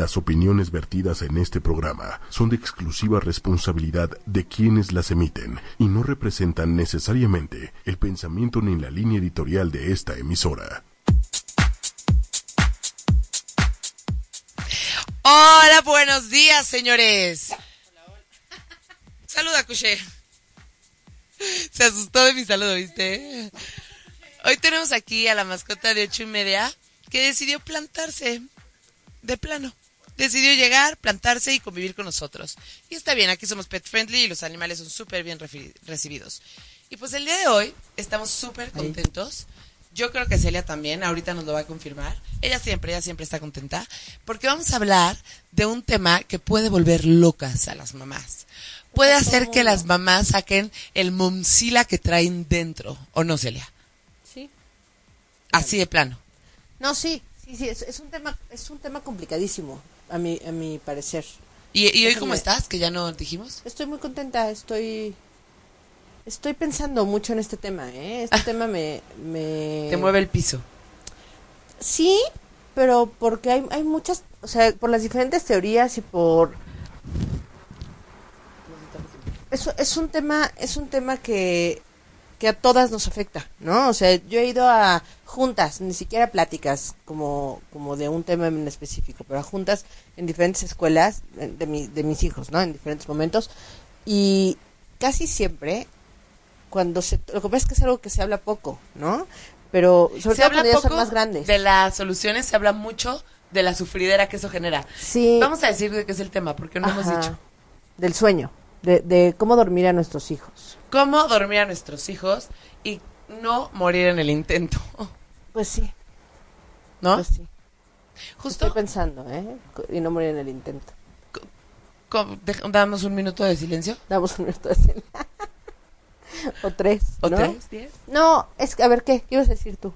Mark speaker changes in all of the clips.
Speaker 1: Las opiniones vertidas en este programa son de exclusiva responsabilidad de quienes las emiten y no representan necesariamente el pensamiento ni la línea editorial de esta emisora.
Speaker 2: Hola, buenos días, señores. Saluda, Cuché. Se asustó de mi saludo, ¿viste? Hoy tenemos aquí a la mascota de ocho y media que decidió plantarse de plano. Decidió llegar, plantarse y convivir con nosotros. Y está bien, aquí somos pet friendly y los animales son súper bien recibidos. Y pues el día de hoy estamos súper contentos. Yo creo que Celia también, ahorita nos lo va a confirmar. Ella siempre, ella siempre está contenta. Porque vamos a hablar de un tema que puede volver locas a las mamás. Puede hacer que las mamás saquen el momsila que traen dentro. ¿O no, Celia?
Speaker 3: Sí.
Speaker 2: Así de plano.
Speaker 3: No, sí, sí, sí, es, un tema, es un tema complicadísimo, a mi, a mi parecer.
Speaker 2: ¿Y, y hoy cómo estás? Que ya no dijimos.
Speaker 3: Estoy muy contenta, estoy, estoy pensando mucho en este tema, ¿eh? Este tema me, me...
Speaker 2: Te mueve el piso.
Speaker 3: Sí, pero porque hay, hay muchas, o sea, por las diferentes teorías y por es, es un tema, es un tema que, que a todas nos afecta, ¿no? O sea, yo he ido a juntas, ni siquiera pláticas como, como de un tema en específico, pero juntas en diferentes escuelas de, mi, de mis hijos, ¿no? En diferentes momentos. Y casi siempre, cuando se... Lo que pasa es que es algo que se habla poco, ¿no? Pero sobre
Speaker 2: se
Speaker 3: todo
Speaker 2: habla
Speaker 3: cuando
Speaker 2: poco
Speaker 3: son más grandes.
Speaker 2: De las soluciones se habla mucho de la sufridera que eso genera.
Speaker 3: Sí.
Speaker 2: Vamos a decir de qué es el tema, porque no hemos
Speaker 3: Ajá.
Speaker 2: dicho.
Speaker 3: Del sueño, de, de cómo dormir a nuestros hijos.
Speaker 2: Cómo dormir a nuestros hijos y no morir en el intento.
Speaker 3: Pues sí,
Speaker 2: ¿No?
Speaker 3: pues sí.
Speaker 2: Justo,
Speaker 3: Estoy pensando, ¿eh? Y no morir en el intento.
Speaker 2: damos un minuto de silencio.
Speaker 3: Damos un minuto de cena. o tres.
Speaker 2: ¿O
Speaker 3: ¿no?
Speaker 2: tres? ¿Diez?
Speaker 3: No, es que, a ver, ¿qué? ¿Qué ibas a decir tú?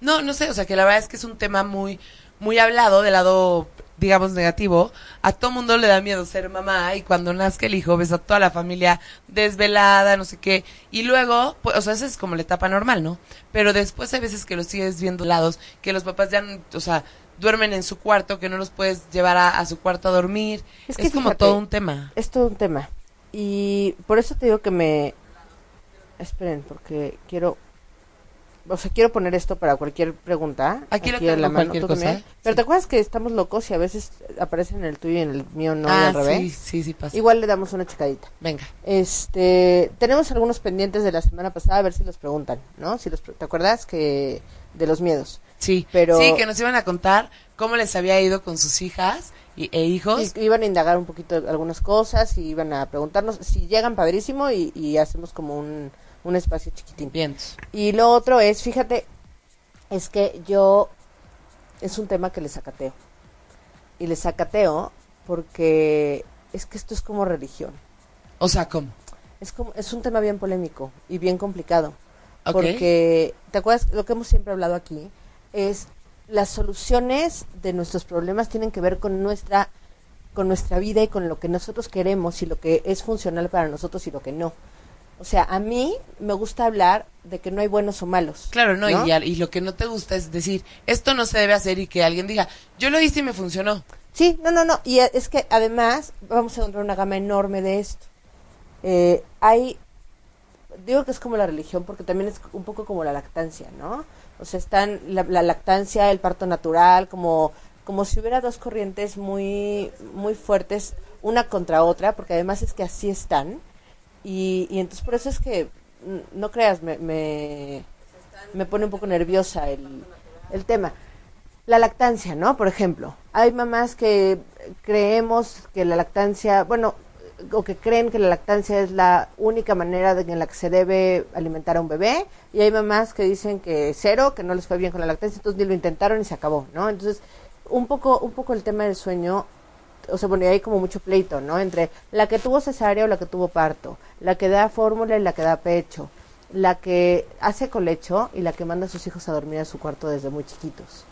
Speaker 2: No, no sé, o sea que la verdad es que es un tema muy, muy hablado del lado, digamos, negativo. A todo mundo le da miedo ser mamá y cuando nazca el hijo ves a toda la familia desvelada, no sé qué. Y luego, pues, o sea, esa es como la etapa normal, ¿no? Pero después hay veces que los sigues viendo lados, que los papás ya, o sea, duermen en su cuarto, que no los puedes llevar a, a su cuarto a dormir. Es, como
Speaker 3: fíjate,
Speaker 2: todo un tema.
Speaker 3: Es todo un tema. Y por eso te digo que me... Esperen, porque quiero... O sea, quiero poner esto para cualquier pregunta.
Speaker 2: Aquí lo tengo,
Speaker 3: la mano, ¿tú
Speaker 2: cosa? ¿eh?
Speaker 3: Pero
Speaker 2: Sí.
Speaker 3: ¿te acuerdas que estamos locos y a veces aparecen en el tuyo y en el mío no y
Speaker 2: ah,
Speaker 3: al revés?
Speaker 2: sí, sí, sí pasa.
Speaker 3: Igual le damos una checadita.
Speaker 2: Venga.
Speaker 3: Este, tenemos algunos pendientes de la semana pasada, a ver si los preguntan, ¿no? Si los, ¿Te acuerdas que de los miedos?
Speaker 2: Sí,
Speaker 3: Pero-
Speaker 2: sí, que nos iban a contar cómo les había ido con sus hijas y, e hijos.
Speaker 3: Y iban a indagar un poquito algunas cosas y iban a preguntarnos si llegan padrísimo y, y hacemos como un, un espacio chiquitín.
Speaker 2: Vientos.
Speaker 3: Y lo otro es, fíjate, es que yo es un tema que les sacateo. Y les sacateo porque es que esto es como religión.
Speaker 2: O sea, ¿cómo?
Speaker 3: Es como es un tema bien polémico y bien complicado.
Speaker 2: Ok.
Speaker 3: Porque, ¿te acuerdas? Lo que hemos siempre hablado aquí es las soluciones de nuestros problemas tienen que ver con nuestra con nuestra vida y con lo que nosotros queremos y lo que es funcional para nosotros y lo que no. O sea, a mí me gusta hablar de que no hay buenos o malos.
Speaker 2: Claro, no, Y, al- y lo que no te gusta es decir, esto no se debe hacer y que alguien diga, yo lo hice y me funcionó.
Speaker 3: Sí, no, no, no. Y es que además vamos a encontrar una gama enorme de esto. Eh, hay, digo que es como la religión porque también es un poco como la lactancia, ¿no? O sea, están la, la lactancia, el parto natural, como, como si hubiera dos corrientes muy, muy fuertes, una contra otra, porque además es que así están. Y, y entonces por eso es que, no creas, me, me, me pone un poco nerviosa el, el tema. La lactancia, ¿no? Por ejemplo, hay mamás que creemos que la lactancia, bueno, o que creen que la lactancia es la única manera de, en la que se debe alimentar a un bebé, y hay mamás que dicen que cero, que no les fue bien con la lactancia, entonces ni lo intentaron y se acabó, ¿no? Entonces, un poco, un poco el tema del sueño, o sea, bueno, y hay como mucho pleito, ¿no? Entre la que tuvo cesárea o la que tuvo parto, la que da fórmula y la que da pecho, la que hace colecho y la que manda a sus hijos a dormir a su cuarto desde muy chiquitos.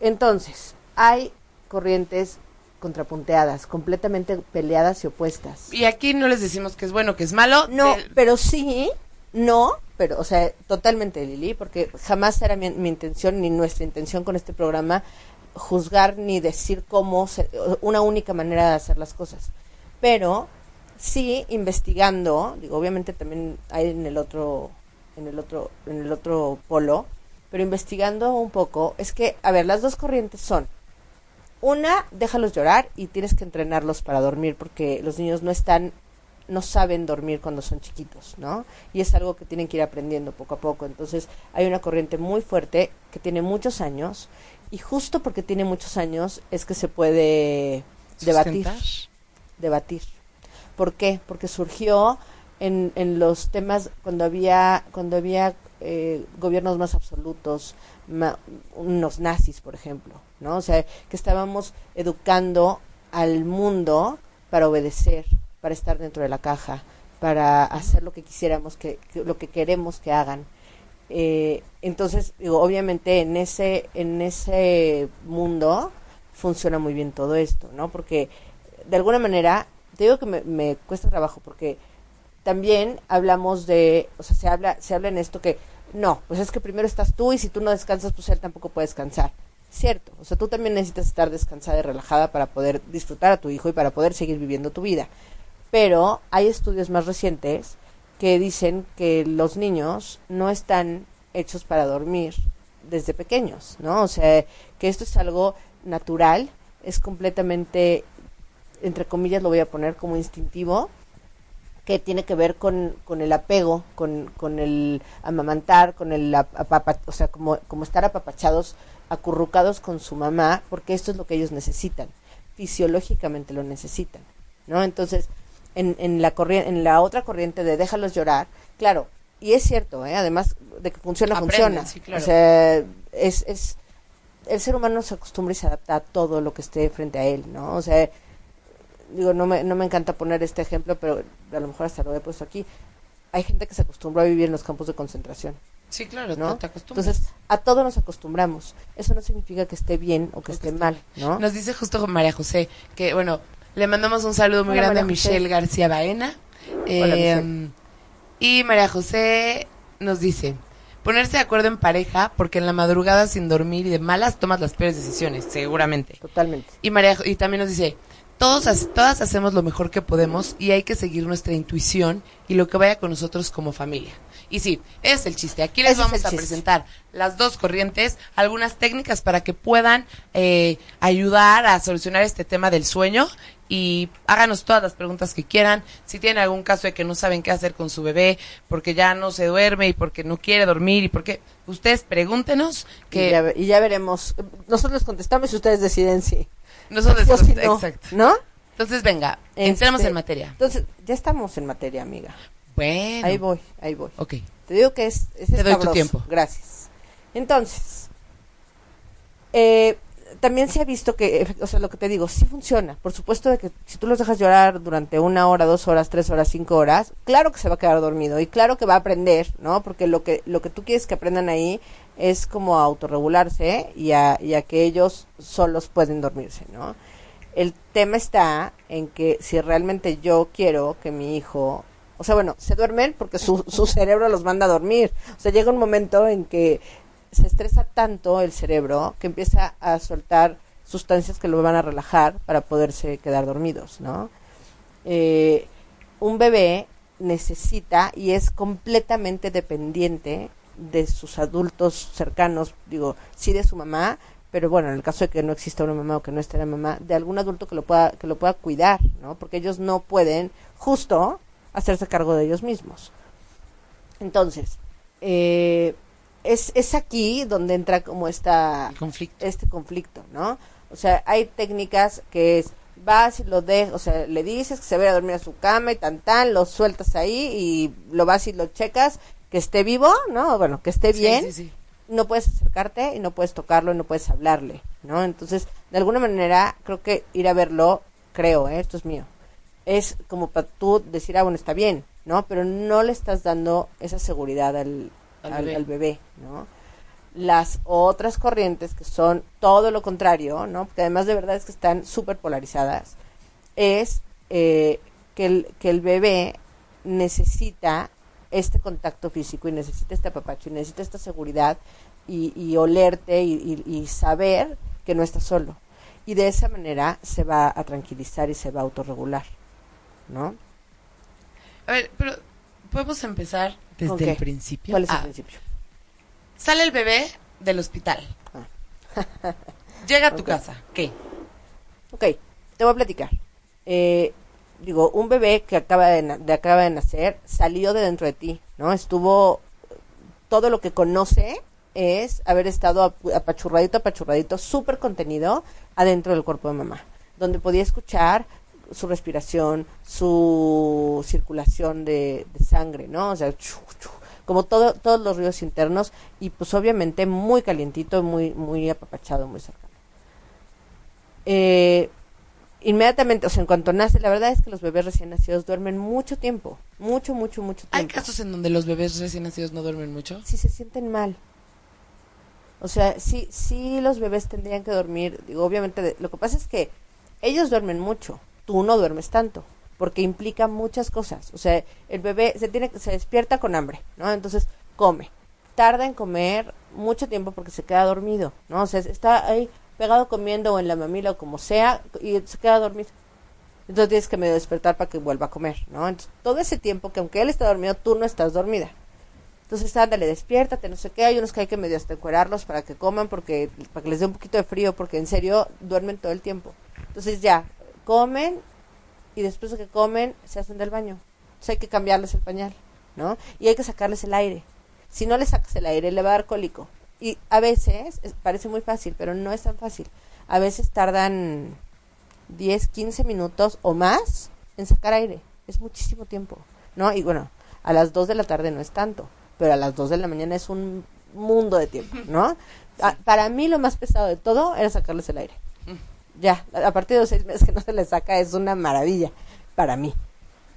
Speaker 3: Entonces, hay corrientes contrapunteadas, completamente peleadas y opuestas.
Speaker 2: Y aquí no les decimos que es bueno, que es malo.
Speaker 3: No,
Speaker 2: de-
Speaker 3: pero sí, no, pero, o sea, totalmente, Lili, porque jamás era mi, mi intención ni nuestra intención con este programa juzgar ni decir cómo, se- una única manera de hacer las cosas. Pero sí investigando, digo, obviamente también hay en el otro, en el otro, en el otro polo, pero investigando un poco, es que, a ver, las dos corrientes son, una, déjalos llorar y tienes que entrenarlos para dormir, porque los niños no están, no saben dormir cuando son chiquitos, ¿no? Y es algo que tienen que ir aprendiendo poco a poco. Entonces, hay una corriente muy fuerte que tiene muchos años, y justo porque tiene muchos años es que se puede debatir debatir. ¿Por qué? Porque surgió en, en los temas cuando había cuando había eh, gobiernos más absolutos, ma- unos nazis, por ejemplo, ¿no? O sea, que estábamos educando al mundo para obedecer, para estar dentro de la caja, para hacer lo que quisiéramos, que, que- lo que queremos que hagan. Eh, entonces, digo, obviamente en ese en ese mundo funciona muy bien todo esto, ¿no? Porque de alguna manera, te digo que me, cuesta trabajo porque también hablamos de, o sea, se habla, se habla en esto que, no, pues es que primero estás tú y si tú no descansas, pues él tampoco puede descansar. Cierto, o sea, tú también necesitas estar descansada y relajada para poder disfrutar a tu hijo y para poder seguir viviendo tu vida. Pero hay estudios más recientes que dicen que los niños no están hechos para dormir desde pequeños, ¿no? O sea, que esto es algo natural, es completamente, entre comillas lo voy a poner como instintivo, que tiene que ver con, con el apego, con, con el amamantar, con el ap- apapa- o sea, como, como estar apapachados, acurrucados con su mamá, porque esto es lo que ellos necesitan, fisiológicamente lo necesitan, ¿no? Entonces, en, en la corriente, en la otra corriente de déjalos llorar, claro, y es cierto, ¿eh? además de que funciona, funciona.
Speaker 2: sí, claro.
Speaker 3: O sea, es, es, el ser humano se acostumbra y se adapta a todo lo que esté frente a él, ¿no? O sea, digo, no me, no me encanta poner este ejemplo, pero a lo mejor hasta lo he puesto aquí. Hay gente que se acostumbró a vivir en los campos de concentración,
Speaker 2: Sí, claro,
Speaker 3: ¿no?
Speaker 2: no te acostumbras.
Speaker 3: Entonces, a todo nos acostumbramos. Eso no significa que esté bien o que esté mal, ¿no?
Speaker 2: Nos dice justo María José que, bueno, le mandamos un saludo muy
Speaker 3: Hola,
Speaker 2: grande a
Speaker 3: José.
Speaker 2: Michelle García Baena.
Speaker 3: Hola,
Speaker 2: Eh,
Speaker 3: Michelle.
Speaker 2: y María José nos dice, ponerse de acuerdo en pareja porque en la madrugada sin dormir y de malas tomas las peores decisiones, seguramente.
Speaker 3: Totalmente.
Speaker 2: Y María y también nos dice, todos todas hacemos lo mejor que podemos y hay que seguir nuestra intuición y lo que vaya con nosotros como familia. Y sí, ese es el chiste. Aquí les
Speaker 3: Ese
Speaker 2: vamos a
Speaker 3: chiste.
Speaker 2: presentar las dos corrientes, algunas técnicas para que puedan eh, ayudar a solucionar este tema del sueño y háganos todas las preguntas que quieran. Si tienen algún caso de que no saben qué hacer con su bebé porque ya no se duerme y porque no quiere dormir y porque ustedes pregúntenos
Speaker 3: Y
Speaker 2: que
Speaker 3: ya, y ya veremos. Nosotros les contestamos y ustedes deciden si.
Speaker 2: nosotros
Speaker 3: si no,
Speaker 2: exacto.
Speaker 3: ¿No?
Speaker 2: Entonces, venga, entremos
Speaker 3: Este,
Speaker 2: en materia.
Speaker 3: Entonces, ya estamos en materia, amiga.
Speaker 2: Bueno.
Speaker 3: Ahí voy, ahí voy.
Speaker 2: Ok.
Speaker 3: Te digo que es, es
Speaker 2: Te doy tu tiempo.
Speaker 3: Gracias. Entonces, eh, también se ha visto que, efe- o sea, lo que te digo, sí funciona. Por supuesto de que si tú los dejas llorar durante una hora, dos horas, tres horas, cinco horas, claro que se va a quedar dormido y claro que va a aprender, ¿no? Porque lo que, lo que tú quieres que aprendan ahí es como a autorregularse y a, y a que ellos solos pueden dormirse, ¿no? El tema está en que si realmente yo quiero que mi hijo, o sea, bueno, se duermen porque su, su cerebro los manda a dormir. O sea, llega un momento en que se estresa tanto el cerebro que empieza a soltar sustancias que lo van a relajar para poderse quedar dormidos, ¿no? Eh, un bebé necesita y es completamente dependiente de sus adultos cercanos, digo, sí de su mamá, pero bueno, en el caso de que no exista una mamá o que no esté la mamá, de algún adulto que lo pueda que lo pueda cuidar, ¿no? Porque ellos no pueden justo hacerse cargo de ellos mismos. Entonces, eh, es, es aquí donde entra como esta
Speaker 2: conflicto.
Speaker 3: este conflicto, ¿no? O sea, hay técnicas que es vas y lo dejas, o sea, le dices que se vaya a dormir a su cama y tan tan, lo sueltas ahí y lo vas y lo checas, que esté vivo, ¿no? Bueno, que esté
Speaker 2: Sí,
Speaker 3: bien,
Speaker 2: sí, sí.
Speaker 3: no puedes acercarte y no puedes tocarlo y no puedes hablarle, ¿no? Entonces, de alguna manera, creo que ir a verlo, creo, ¿eh? esto es mío, es como para tú decir, ah, bueno, está bien, ¿no? Pero no le estás dando esa seguridad al,
Speaker 2: Al
Speaker 3: al,
Speaker 2: bebé.
Speaker 3: al bebé, ¿no? Las otras corrientes que son todo lo contrario, ¿no? Porque además de verdad es que están súper polarizadas, es eh, que, el, que el bebé necesita este contacto físico y necesita este apapacho y necesita esta seguridad y, y olerte y, y- y saber que no está solo. Y de esa manera se va a tranquilizar y se va a autorregular, ¿no?
Speaker 2: A ver, pero podemos empezar desde
Speaker 3: ¿Con
Speaker 2: el principio.
Speaker 3: ¿Cuál es el
Speaker 2: Ah,
Speaker 3: principio?
Speaker 2: Sale el bebé del hospital.
Speaker 3: Ah.
Speaker 2: Llega a tu casa. ¿Qué?
Speaker 3: Ok, te voy a platicar. Eh, digo, un bebé que acaba de, acaba de nacer salió de dentro de ti, ¿no? Estuvo, todo lo que conoce es haber estado ap- apachurradito, apachurradito, súper contenido adentro del cuerpo de mamá, donde podía escuchar su respiración, su circulación de, de sangre, ¿no? O sea, chu, chu, como todo, todos los ríos internos y pues obviamente muy calientito, muy, muy apapachado, muy cercano. Eh, inmediatamente, o sea, en cuanto nace, la verdad es que los bebés recién nacidos duermen mucho tiempo, mucho, mucho, mucho
Speaker 2: ¿Hay
Speaker 3: tiempo.
Speaker 2: casos en donde los bebés recién nacidos no duermen mucho?
Speaker 3: Si se sienten mal. O sea, sí, sí los bebés tendrían que dormir. Digo, obviamente, lo que pasa es que ellos duermen mucho, tú no duermes tanto, porque implica muchas cosas. O sea, el bebé se tiene, se despierta con hambre, ¿no? Entonces come, tarda en comer mucho tiempo porque se queda dormido, ¿no? O sea, está ahí pegado comiendo o en la mamila o como sea y se queda dormido. Entonces tienes que medio despertar para que vuelva a comer, ¿no? Entonces, todo ese tiempo que aunque él está dormido, tú no estás dormida. Entonces, ándale, despiértate, no sé qué. Hay unos que hay que medio hasta para que coman, porque para que les dé un poquito de frío, porque en serio duermen todo el tiempo. Entonces, ya, comen y después de que comen, se hacen del baño. Entonces, hay que cambiarles el pañal, ¿no? Y hay que sacarles el aire. Si no le sacas el aire, le va a dar cólico. Y a veces, es- parece muy fácil, pero no es tan fácil. A veces tardan 10, 15 minutos o más en sacar aire. Es muchísimo tiempo, ¿no? Y bueno, a las 2 de la tarde no es tanto, pero a las 2 de la mañana es un mundo de tiempo, ¿no? A- para mí lo más pesado de todo era sacarles el aire. Ya, a partir de los seis meses que no se les saca es una maravilla para mí.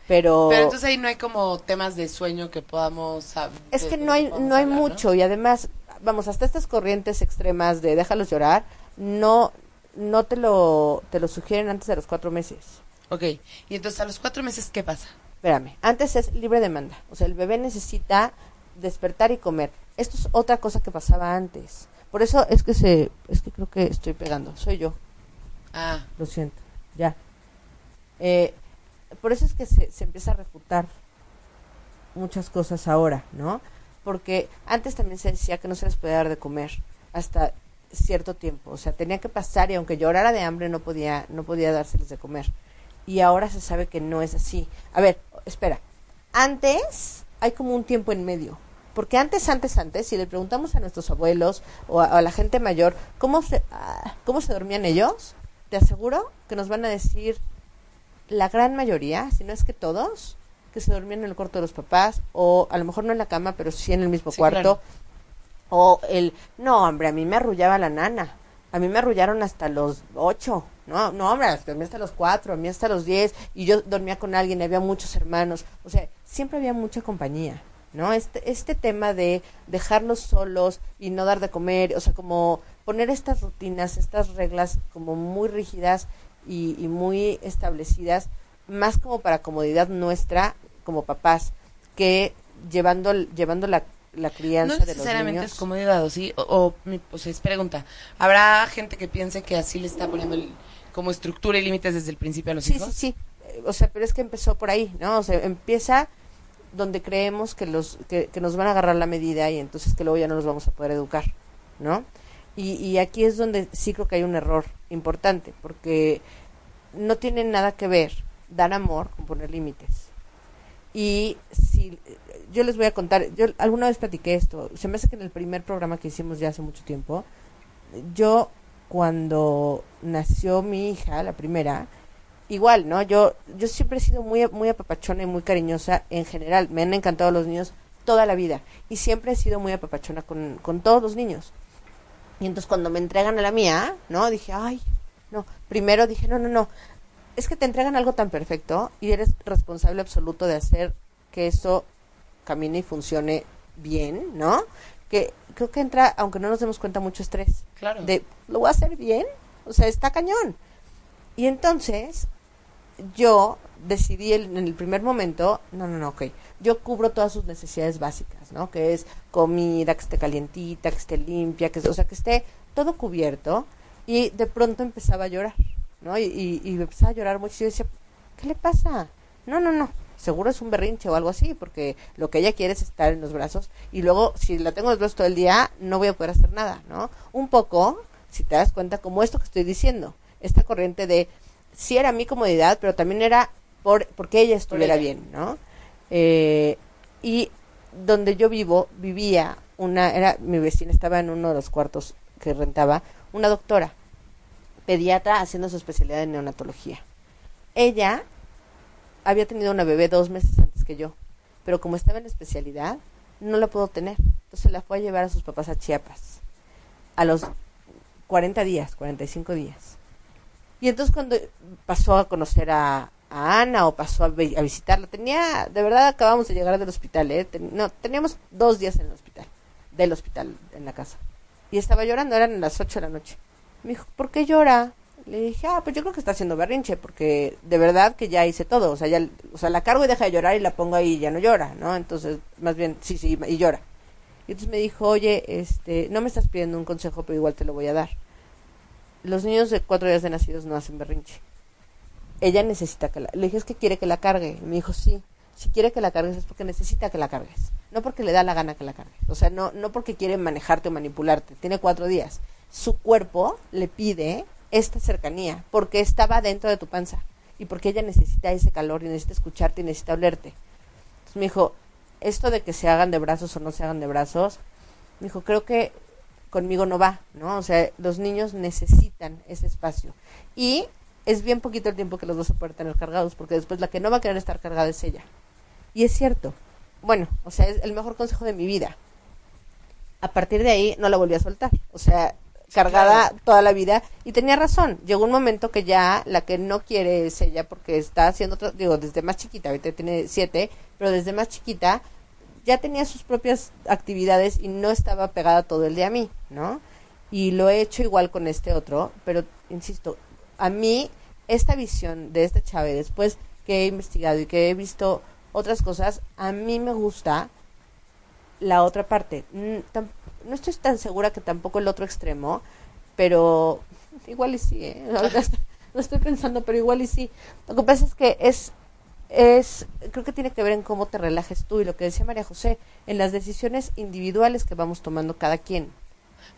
Speaker 3: Pero,
Speaker 2: Pero entonces ahí no hay como temas de sueño que podamos
Speaker 3: es que no hay, no hay mucho y además, vamos, hasta estas corrientes extremas de déjalos llorar, no, no te lo, te lo sugieren antes de los cuatro meses.
Speaker 2: Ok, y entonces a los cuatro meses, ¿qué pasa?
Speaker 3: Espérame, antes es libre demanda. O sea, el bebé necesita despertar y comer. Esto es otra cosa que pasaba antes. Por eso es que se, es que creo que estoy pegando. Soy yo,
Speaker 2: Ah,
Speaker 3: lo siento. Ya. Eh, por eso es que se, se empieza a refutar muchas cosas ahora, ¿no? Porque antes también se decía que no se les podía dar de comer hasta cierto tiempo. O sea, tenía que pasar y aunque llorara de hambre no podía, no podía dárseles de comer. Y ahora se sabe que no es así. A ver, espera. Antes hay como un tiempo en medio. Porque antes, antes, antes, si le preguntamos a nuestros abuelos o a, la gente mayor cómo se, ah, cómo se dormían ellos, te aseguro que nos van a decir la gran mayoría, si no es que todos, que se dormían en el cuarto de los papás, o a lo mejor no en la cama, pero sí en el mismo
Speaker 2: Sí,
Speaker 3: cuarto.
Speaker 2: claro.
Speaker 3: O el, no, hombre, a mí me arrullaba la nana. A mí me arrullaron hasta los ocho. No, no, hombre, a mí hasta los cuatro, a mí hasta los diez. Y yo dormía con alguien, y había muchos hermanos. O sea, siempre había mucha compañía. ¿No? Este, este tema de dejarlos solos y no dar de comer, o sea, como poner estas rutinas, estas reglas como muy rígidas y, y muy establecidas, más como para comodidad nuestra como papás, que llevando, llevando la, la crianza
Speaker 2: no
Speaker 3: de los
Speaker 2: necesariamente
Speaker 3: niños.
Speaker 2: es comodidad, ¿o sí? O, o, mi- o sea, es pregunta. ¿Habrá gente que piense que así le está poniendo el- como estructura y límites desde el principio a los
Speaker 3: Sí,
Speaker 2: hijos?
Speaker 3: sí, sí. O sea, pero es que empezó por ahí, ¿no? O sea, empieza donde creemos que los que, nos van a agarrar la medida y entonces que luego ya no los vamos a poder educar, ¿no? Y, y aquí es donde sí creo que hay un error importante, porque no tiene nada que ver dar amor con poner límites. Y si yo les voy a contar, yo alguna vez platiqué esto, se me hace que en el primer programa que hicimos ya hace mucho tiempo, yo cuando nació mi hija, la primera, igual, ¿no? Yo yo siempre he sido muy muy apapachona y muy cariñosa en general, me han encantado los niños toda la vida y siempre he sido muy apapachona con, con todos los niños. Y entonces cuando me entregan a la mía, ¿no? Dije, ay, no, primero dije, no, no, no, es que te entregan algo tan perfecto y eres responsable absoluto de hacer que eso camine y funcione bien, ¿no? Que creo que entra, aunque no nos demos cuenta, mucho estrés.
Speaker 2: Claro.
Speaker 3: De, ¿lo voy a hacer bien? O sea, está cañón. Y entonces, yo decidí en el primer momento, no, no, no, ok, yo cubro todas sus necesidades básicas, ¿no? Que es comida, que esté calientita, que esté limpia, que, o sea, que esté todo cubierto. Y de pronto empezaba a llorar, ¿no? Y, y, y empezaba a llorar mucho y yo decía, ¿qué le pasa? No, no, no, seguro es un berrinche o algo así, porque lo que ella quiere es estar en los brazos y luego si la tengo en los brazos todo el día no voy a poder hacer nada, ¿no? Un poco, si te das cuenta, como esto que estoy diciendo, esta corriente de sí era mi comodidad, pero también era por porque ella estuviera
Speaker 2: ella.
Speaker 3: bien, ¿no? Eh, y donde yo vivo, vivía una, era mi vecina, estaba en uno de los cuartos que rentaba, una doctora, pediatra haciendo su especialidad en neonatología. Ella había tenido una bebé dos meses antes que yo, pero como estaba en especialidad, no la pudo tener. Entonces la fue a llevar a sus papás a Chiapas, a los 40 días, 45 días. Y entonces cuando pasó a conocer a, Ana o pasó a visitarla, tenía, de verdad acabamos de llegar del hospital, ¿eh? Ten- no, teníamos dos días en el hospital, del hospital, en la casa. Y estaba llorando, eran las 8 de la noche. Me dijo, ¿por qué llora? Le dije, ah, pues yo creo que está haciendo berrinche, porque de verdad que ya hice todo. O sea, ya, o sea, la cargo y deja de llorar y la pongo ahí y ya no llora, ¿no? Entonces, más bien, sí, sí, y llora. Y entonces me dijo, oye, este, no me estás pidiendo un consejo, pero igual te lo voy a dar. Los niños de cuatro días de nacidos no hacen berrinche. Ella necesita que la... Le dije, es que quiere que la cargue. Y me dijo, sí, si quiere que la cargues es porque necesita que la cargues. No porque le da la gana que la cargues. O sea, no, no porque quiere manejarte o manipularte. Tiene cuatro días. Su cuerpo le pide esta cercanía porque estaba dentro de tu panza. Y porque ella necesita ese calor y necesita escucharte y necesita olerte. Entonces me dijo, esto de que se hagan de brazos o no se hagan de brazos, me dijo, creo que conmigo no va, ¿no? O sea, los niños necesitan ese espacio. Y es bien poquito el tiempo que los vas a poder tener cargados, porque después la que no va a querer estar cargada es ella. Y es cierto. Bueno, o sea, es el mejor consejo de mi vida. A partir de ahí no la volví a soltar. O sea, cargada
Speaker 2: claro.
Speaker 3: toda la vida. Y tenía razón. Llegó un momento que ya la que no quiere es ella, porque está haciendo, otro- digo, desde más chiquita, ahorita tiene siete, pero desde más chiquita ya tenía sus propias actividades y no estaba pegada todo el día a mí, ¿no? Y lo he hecho igual con este otro, pero insisto, a mí esta visión de este chave, después que he investigado y que he visto otras cosas, a mí me gusta la otra parte. No estoy tan segura que tampoco el otro extremo, pero igual y sí, ¿eh? Lo estoy pensando, pero igual y sí. Lo que pasa es que es es creo que tiene que ver en cómo te relajes tú y lo que decía María José en las decisiones individuales que vamos tomando cada quien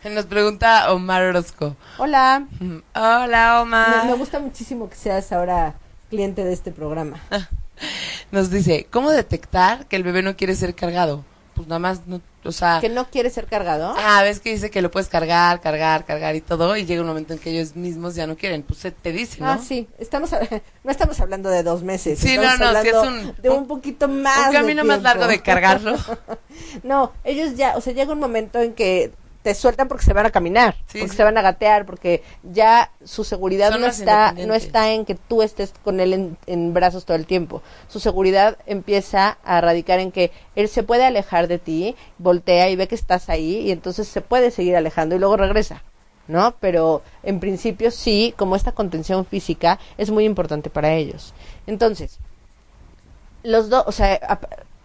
Speaker 2: Nos pregunta Omar Orozco.
Speaker 3: hola
Speaker 2: Hola,
Speaker 3: me,
Speaker 2: Omar.
Speaker 3: me gusta muchísimo que seas ahora cliente de este programa
Speaker 2: Nos dice, ¿cómo detectar que el bebé no quiere ser cargado? Pues nada más, no, o sea...
Speaker 3: que no quiere ser cargado
Speaker 2: Ah, ves que dice que lo puedes cargar, cargar, cargar y todo, y llega un momento en que ellos mismos ya no quieren. Pues se te dice, ¿no?
Speaker 3: Ah, sí, estamos a- no estamos hablando de dos meses.
Speaker 2: Sí, no, no, sí es un-
Speaker 3: de un poquito más.
Speaker 2: Un
Speaker 3: de
Speaker 2: camino más largo de cargarlo.
Speaker 3: No, ellos ya, o sea, llega un momento en que te sueltan porque se van a caminar,
Speaker 2: Sí,
Speaker 3: porque
Speaker 2: sí.
Speaker 3: se van a gatear, porque ya su seguridad
Speaker 2: Son
Speaker 3: no está, no está en que tú estés con él en, en brazos todo el tiempo. Su seguridad empieza a radicar en que él se puede alejar de ti, voltea y ve que estás ahí y entonces se puede seguir alejando y luego regresa. ¿No? Pero en principio sí, como esta contención física es muy importante para ellos. Entonces, los dos, o sea,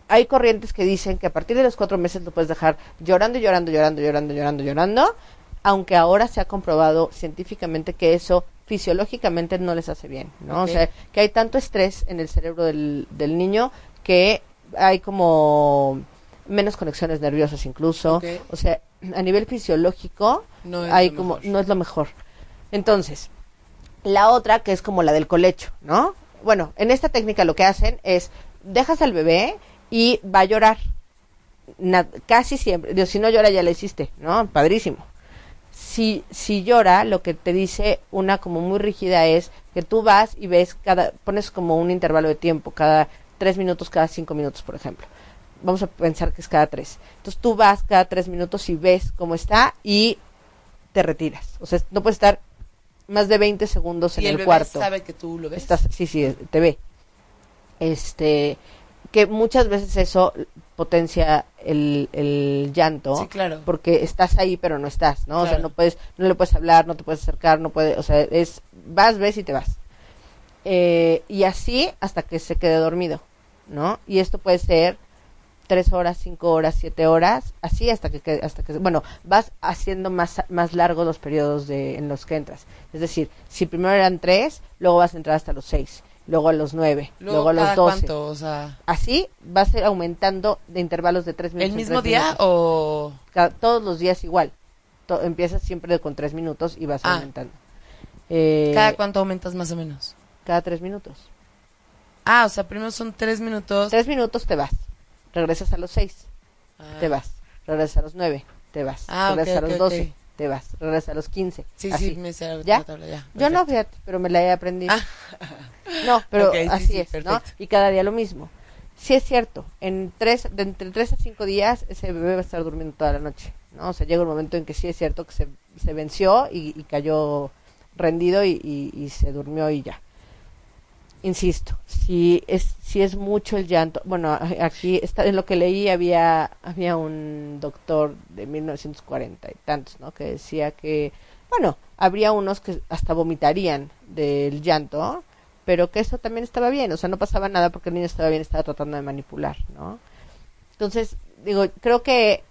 Speaker 3: hay corrientes que dicen que a partir de los cuatro meses lo puedes dejar llorando, llorando, llorando, llorando, llorando, llorando, aunque ahora se ha comprobado científicamente que eso fisiológicamente no les hace bien, ¿no? O sea, que hay tanto estrés en el cerebro del, del niño que hay como menos conexiones nerviosas incluso, o sea, a nivel fisiológico
Speaker 2: No
Speaker 3: hay como
Speaker 2: mejor.
Speaker 3: no es lo mejor. Entonces, la otra que es como la del colecho, ¿no? Bueno, en esta técnica lo que hacen es dejas al bebé y va a llorar. Na- casi siempre, Dios, si no llora ya la hiciste, ¿no? Padrísimo. Si, si llora, lo que te dice una como muy rígida es que tú vas y ves cada, pones como un intervalo de tiempo, cada tres minutos, cada cinco minutos, por ejemplo. Vamos a pensar que es cada tres. Entonces tú vas cada tres minutos y ves cómo está y te retiras. O sea, no puedes estar más de 20 segundos en
Speaker 2: y el,
Speaker 3: el,
Speaker 2: bebé
Speaker 3: cuarto.
Speaker 2: sabe que tú lo ves.
Speaker 3: Estás, sí, sí, te ve. Este, que muchas veces eso potencia el, el llanto.
Speaker 2: Sí, claro.
Speaker 3: Porque estás ahí, pero no estás, ¿no? O sea, no puedes, no le puedes hablar, no te puedes acercar, no puedes, o sea, es, vas, ves y te vas. Eh, y así hasta que se quede dormido, ¿no? Y esto puede ser tres horas, cinco horas, siete horas, así hasta que, que- hasta que, bueno, vas haciendo más, más largos los periodos de, en los que entras. Es decir, si primero eran tres, luego vas a entrar hasta los seis, luego a los nueve, luego,
Speaker 2: Luego,
Speaker 3: a los
Speaker 2: ¿cada
Speaker 3: doce.
Speaker 2: cuánto? O sea,
Speaker 3: Así vas a ir aumentando de intervalos de tres minutos.
Speaker 2: ¿el mismo día
Speaker 3: minutos.
Speaker 2: o...?
Speaker 3: Todos los días igual. To- empiezas siempre con tres minutos y vas
Speaker 2: Ah.
Speaker 3: aumentando. Eh,
Speaker 2: ¿Cada cuánto aumentas más o menos?
Speaker 3: cada tres minutos.
Speaker 2: Ah, o sea, primero son tres minutos.
Speaker 3: Tres minutos te vas. Regresas a los seis,
Speaker 2: Ah.
Speaker 3: te vas. Regresas a los nueve, te vas.
Speaker 2: Ah,
Speaker 3: regresas a los doce. Te vas. Regresas a los quince.
Speaker 2: Sí,
Speaker 3: así.
Speaker 2: sí, me sé
Speaker 3: ¿Ya?
Speaker 2: tabla, ya.
Speaker 3: Yo no, fíjate, pero me la he aprendido.
Speaker 2: Ah.
Speaker 3: No, pero así
Speaker 2: sí,
Speaker 3: es, ¿no? Y cada día lo mismo. Sí es cierto, en tres, de entre tres a cinco días ese bebé va a estar durmiendo toda la noche, ¿no? O sea, llega un momento en que sí es cierto que se, se venció y, y cayó rendido y, y- y se durmió y ya. Insisto, si es, si es mucho el llanto, bueno, aquí está, en lo que leí había, había un doctor de 1940 y tantos, ¿no? Que decía que, bueno, habría unos que hasta vomitarían del llanto, pero que eso también estaba bien, o sea, no pasaba nada porque el niño estaba bien, estaba tratando de manipular, ¿no? Entonces, digo, creo que,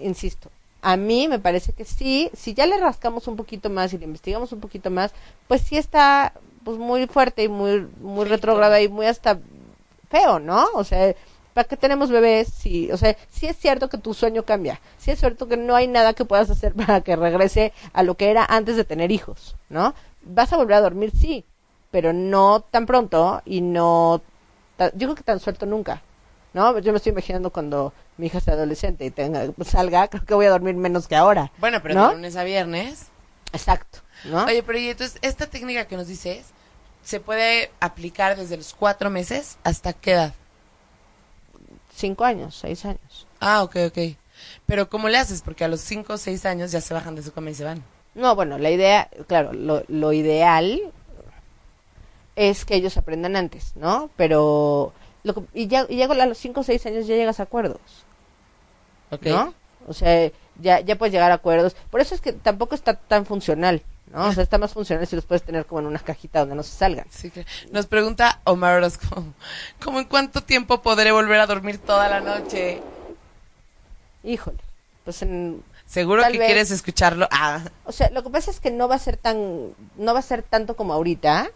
Speaker 3: insisto, a mí me parece que sí, si ya le rascamos un poquito más y le investigamos un poquito más, pues sí está pues muy fuerte y muy muy
Speaker 2: Feito.
Speaker 3: retrógrada y muy hasta feo, ¿no? O sea, ¿para qué tenemos bebés? Sí, o sea, sí es cierto que tu sueño cambia, sí es cierto que no hay nada que puedas hacer para que regrese a lo que era antes de tener hijos, ¿no? Vas a volver a dormir, sí, pero no tan pronto y no, yo creo que tan suelto nunca, ¿no? Yo me estoy imaginando cuando mi hija sea adolescente y tenga, salga, creo que voy a dormir menos que ahora.
Speaker 2: Bueno, pero
Speaker 3: ¿No?
Speaker 2: de lunes a viernes.
Speaker 3: Exacto, ¿no?
Speaker 2: Oye, pero y entonces, esta técnica que nos dices, ¿se puede aplicar desde los cuatro meses hasta qué edad?
Speaker 3: Cinco años, seis años.
Speaker 2: Ah, ok, ok. Pero ¿cómo le haces? Porque a los cinco o seis años ya se bajan de su cama y se van.
Speaker 3: No, bueno, la idea, claro, lo, lo ideal es que ellos aprendan antes, ¿no? Pero, lo que- y ya, y ya a los cinco o seis años ya llegas a acuerdos,
Speaker 2: Ok.
Speaker 3: ¿no? O sea, ya, ya puedes llegar a acuerdos. Por eso es que tampoco está tan funcional, ¿no? O sea, está más funcional si los puedes tener como en una cajita donde no se salgan.
Speaker 2: Sí, que- Nos pregunta Omar Orozco, ¿cómo en cuánto tiempo podré volver a dormir toda la noche?
Speaker 3: Híjole, pues en,
Speaker 2: Seguro que
Speaker 3: vez.
Speaker 2: quieres escucharlo. Ah,
Speaker 3: O sea, lo que pasa es que no va a ser tan, no va a ser tanto como ahorita,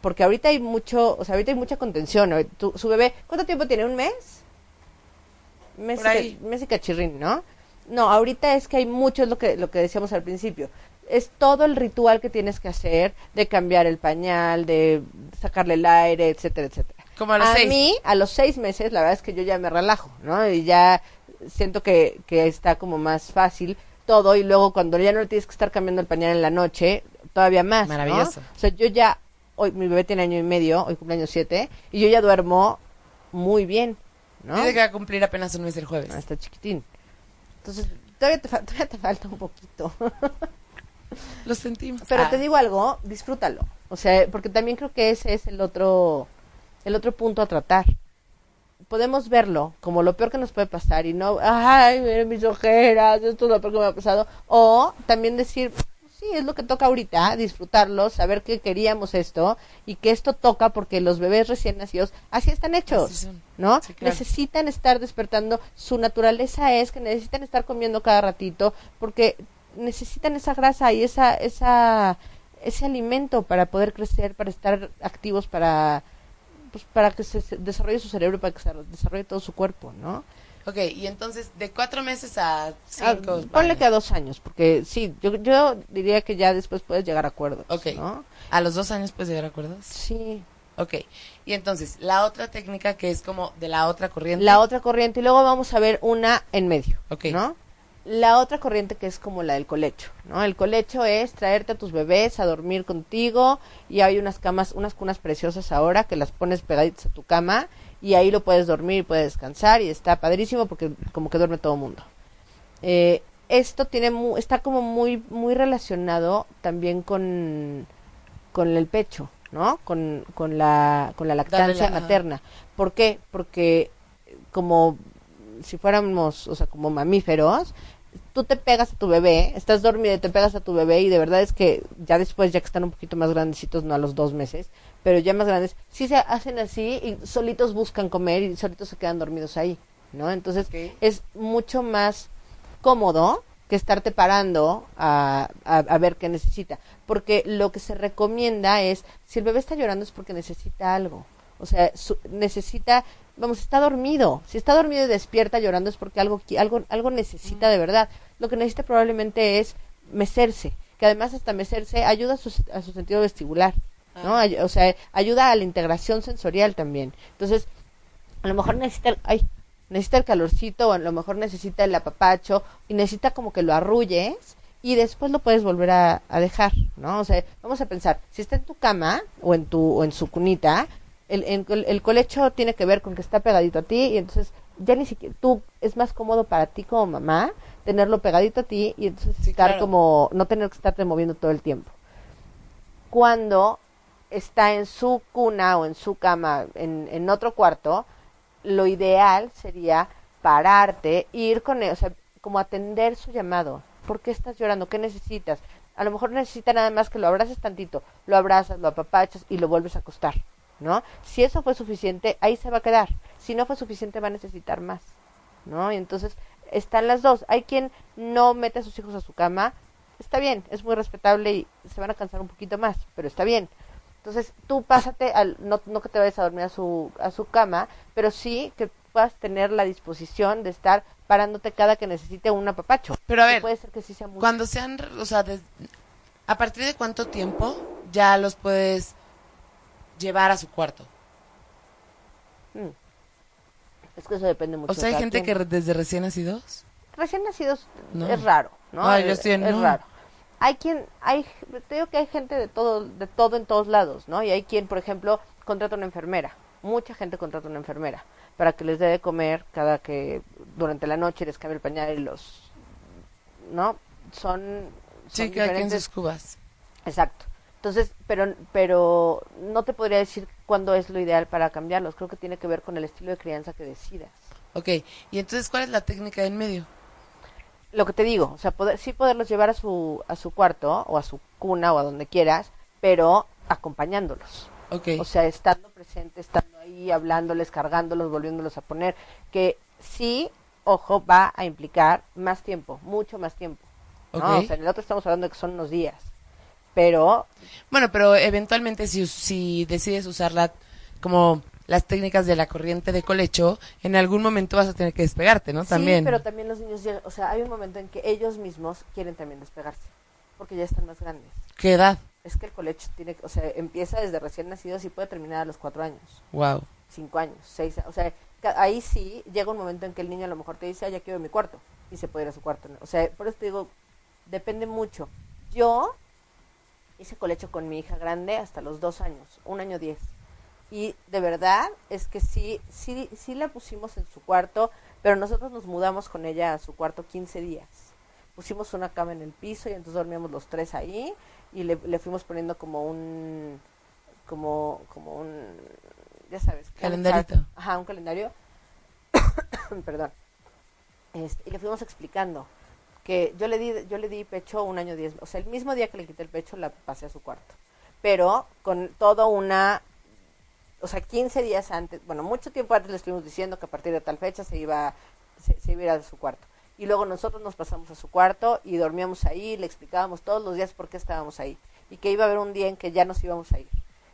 Speaker 3: porque ahorita hay mucho, o sea, ahorita hay mucha contención. Tu- su bebé, ¿cuánto tiempo tiene? ¿Un mes? Mes, y mes y cachirrín, ¿no? No, ahorita es que hay mucho, es lo que, lo que decíamos al principio. Es todo el ritual que tienes que hacer de cambiar el pañal, de sacarle el aire, etcétera, etcétera.
Speaker 2: como a los seis.
Speaker 3: mí, a los seis meses, la verdad es que yo ya me relajo, ¿no? Y ya siento que, que está como más fácil todo y luego cuando ya no le tienes que estar cambiando el pañal en la noche, todavía más, ¿no?
Speaker 2: Maravilloso.
Speaker 3: O sea, yo ya, hoy mi bebé tiene año y medio, hoy cumpleaños siete, y yo ya duermo muy bien, ¿no?
Speaker 2: Dice que va a cumplir apenas un mes el jueves.
Speaker 3: Ah, está chiquitín. Entonces, todavía te, todavía te falta un poquito.
Speaker 2: Lo sentimos.
Speaker 3: Pero
Speaker 2: Ah,
Speaker 3: te digo algo, disfrútalo. O sea, porque también creo que ese es el otro, el otro punto a tratar. Podemos verlo como lo peor que nos puede pasar y no, ay, miren mis ojeras, esto es lo peor que me ha pasado. O también decir, sí, es lo que toca ahorita, disfrutarlo, saber que queríamos esto y que esto toca porque los bebés recién nacidos así están hechos. ¿no?
Speaker 2: Sí, claro.
Speaker 3: Necesitan estar despertando, su naturaleza es que necesitan estar comiendo cada ratito porque necesitan esa grasa y esa esa ese alimento para poder crecer, para estar activos, para pues para que se desarrolle su cerebro, para que se desarrolle todo su cuerpo, ¿no?
Speaker 2: Ok, y entonces de cuatro meses a
Speaker 3: Ah,
Speaker 2: cinco.
Speaker 3: ponle que a dos años, porque sí, yo, yo diría que ya después puedes llegar a acuerdos,
Speaker 2: Ok.
Speaker 3: ¿no?
Speaker 2: A los dos años puedes llegar a acuerdos.
Speaker 3: Sí.
Speaker 2: Ok, y entonces la otra técnica que es como de la otra corriente.
Speaker 3: La otra corriente y luego vamos a ver una en medio,
Speaker 2: Ok.
Speaker 3: ¿no? La otra corriente que es como la del colecho, ¿no? El colecho es traerte a tus bebés a dormir contigo y hay unas camas, unas cunas preciosas ahora que las pones pegaditas a tu cama y ahí lo puedes dormir y puedes descansar y está padrísimo porque como que duerme todo el mundo. Eh, esto tiene mu- está como muy muy relacionado también con con el pecho, ¿no? Con, con la con la lactancia
Speaker 2: la-
Speaker 3: materna. ¿Por qué? Porque como si fuéramos, o sea, como mamíferos, tú te pegas a tu bebé, estás dormido y te pegas a tu bebé y de verdad es que ya después, ya que están un poquito más grandecitos, no a los dos meses, pero ya más grandes, sí se hacen así y solitos buscan comer y solitos se quedan dormidos ahí. ¿no? Entonces es mucho más cómodo que estarte parando a, a, a ver qué necesita. Porque lo que se recomienda es, si el bebé está llorando es porque necesita algo. O sea, su- necesita, vamos, está dormido. Si está dormido y despierta llorando es porque algo, algo, algo necesita de verdad. Lo que necesita probablemente es mecerse. Que además hasta mecerse ayuda a su, a su sentido vestibular. ¿no?
Speaker 2: Ah.
Speaker 3: Ay- O sea, ayuda a la integración sensorial también. Entonces, a lo mejor necesita el, ay, necesita el calorcito o a lo mejor necesita el apapacho y necesita como que lo arrulles y después lo puedes volver a, a dejar, ¿no? O sea, vamos a pensar, si está en tu cama o en tu o en su cunita, el, el, el colecho tiene que ver con que está pegadito a ti y entonces ya ni siquiera tú es más cómodo para ti como mamá tenerlo pegadito a ti y entonces
Speaker 2: Sí,
Speaker 3: estar
Speaker 2: claro.
Speaker 3: como no tener que estarte moviendo todo el tiempo cuando está en su cuna o en su cama, en, en otro cuarto, lo ideal sería pararte, ir con él, o sea, como atender su llamado. ¿Por qué estás llorando? ¿Qué necesitas? A lo mejor necesita nada más que lo abraces tantito, lo abrazas, lo apapachas y lo vuelves a acostar, ¿no? Si eso fue suficiente, ahí se va a quedar. Si no fue suficiente, va a necesitar más, ¿no? Y entonces están las dos. Hay quien no mete a sus hijos a su cama, está bien, es muy respetable y se van a cansar un poquito más, pero está bien. Entonces tú pásate, al, no, no que te vayas a dormir a su, a su cama, pero sí que puedas tener la disposición de estar parándote cada que necesite un apapacho.
Speaker 2: Pero a ver,
Speaker 3: puede ser que sí sea mucho.
Speaker 2: Cuando sean, o sea, des- ¿a partir de cuánto tiempo ya los puedes llevar a su cuarto?
Speaker 3: Mm. Es que eso depende mucho.
Speaker 2: O sea, hay gente que
Speaker 3: quien.
Speaker 2: desde recién nacidos.
Speaker 3: recién nacidos
Speaker 2: No.
Speaker 3: es raro, ¿no?
Speaker 2: Ay, yo
Speaker 3: es,
Speaker 2: estoy en
Speaker 3: es
Speaker 2: no.
Speaker 3: raro. Hay quien, hay, te digo que hay gente de todo, de todo en todos lados, ¿no? Y hay quien, por ejemplo, contrata una enfermera. Mucha gente contrata una enfermera para que les dé de comer cada que durante la noche les cambie el pañal y los, ¿no? Son, son
Speaker 2: Sí, que aquí en
Speaker 3: diferentes
Speaker 2: sus cubas.
Speaker 3: Exacto. Entonces, pero, pero no te podría decir cuándo es lo ideal para cambiarlos. Creo que tiene que ver con el estilo de crianza que decidas.
Speaker 2: Ok, y entonces, ¿cuál es la técnica en medio?
Speaker 3: Lo que te digo, o sea, poder, sí poderlos llevar a su, a su cuarto o a su cuna o a donde quieras, pero acompañándolos.
Speaker 2: Ok,
Speaker 3: O sea, estando presente, estando ahí, hablándoles, cargándolos, volviéndolos a poner, que sí, ojo, va a implicar más tiempo, mucho más tiempo. ¿no?
Speaker 2: Ok.
Speaker 3: O sea, en el otro estamos hablando de que son unos días. Pero
Speaker 2: bueno, pero eventualmente si, si decides usarla como las técnicas de la corriente de colecho, en algún momento vas a tener que despegarte, ¿no? También.
Speaker 3: Sí, pero también los niños llegan, o sea, hay un momento en que ellos mismos quieren también despegarse, porque ya están más grandes.
Speaker 2: ¿Qué edad?
Speaker 3: Es que el colecho tiene, o sea, empieza desde recién nacidos y puede terminar a los cuatro años,
Speaker 2: Wow.
Speaker 3: cinco años, seis, o sea, ahí sí llega un momento en que el niño a lo mejor te dice, ah, ya quiero mi cuarto, y se puede ir a su cuarto. ¿no? O sea, por eso te digo, depende mucho. Yo hice colecho con mi hija grande hasta los dos años, un año diez. Y de verdad es que sí, sí, sí la pusimos en su cuarto, pero nosotros nos mudamos con ella a su cuarto 15 días. Pusimos una cama en el piso y entonces dormíamos los tres ahí y le, le fuimos poniendo como un, como, como un, ya sabes,
Speaker 2: Calendarito.
Speaker 3: Ajá, un calendario. Perdón. Este, y le fuimos explicando que yo le di yo le di pecho un año diez, o sea, el mismo día que le quité el pecho la pasé a su cuarto, pero con todo una o sea, 15 días antes, bueno, mucho tiempo antes le estuvimos diciendo que a partir de tal fecha se iba, se, se iba a ir a su cuarto. Y luego nosotros nos pasamos a su cuarto y dormíamos ahí, le explicábamos todos los días por qué estábamos ahí. Y que iba a haber un día en que ya nos íbamos a ir.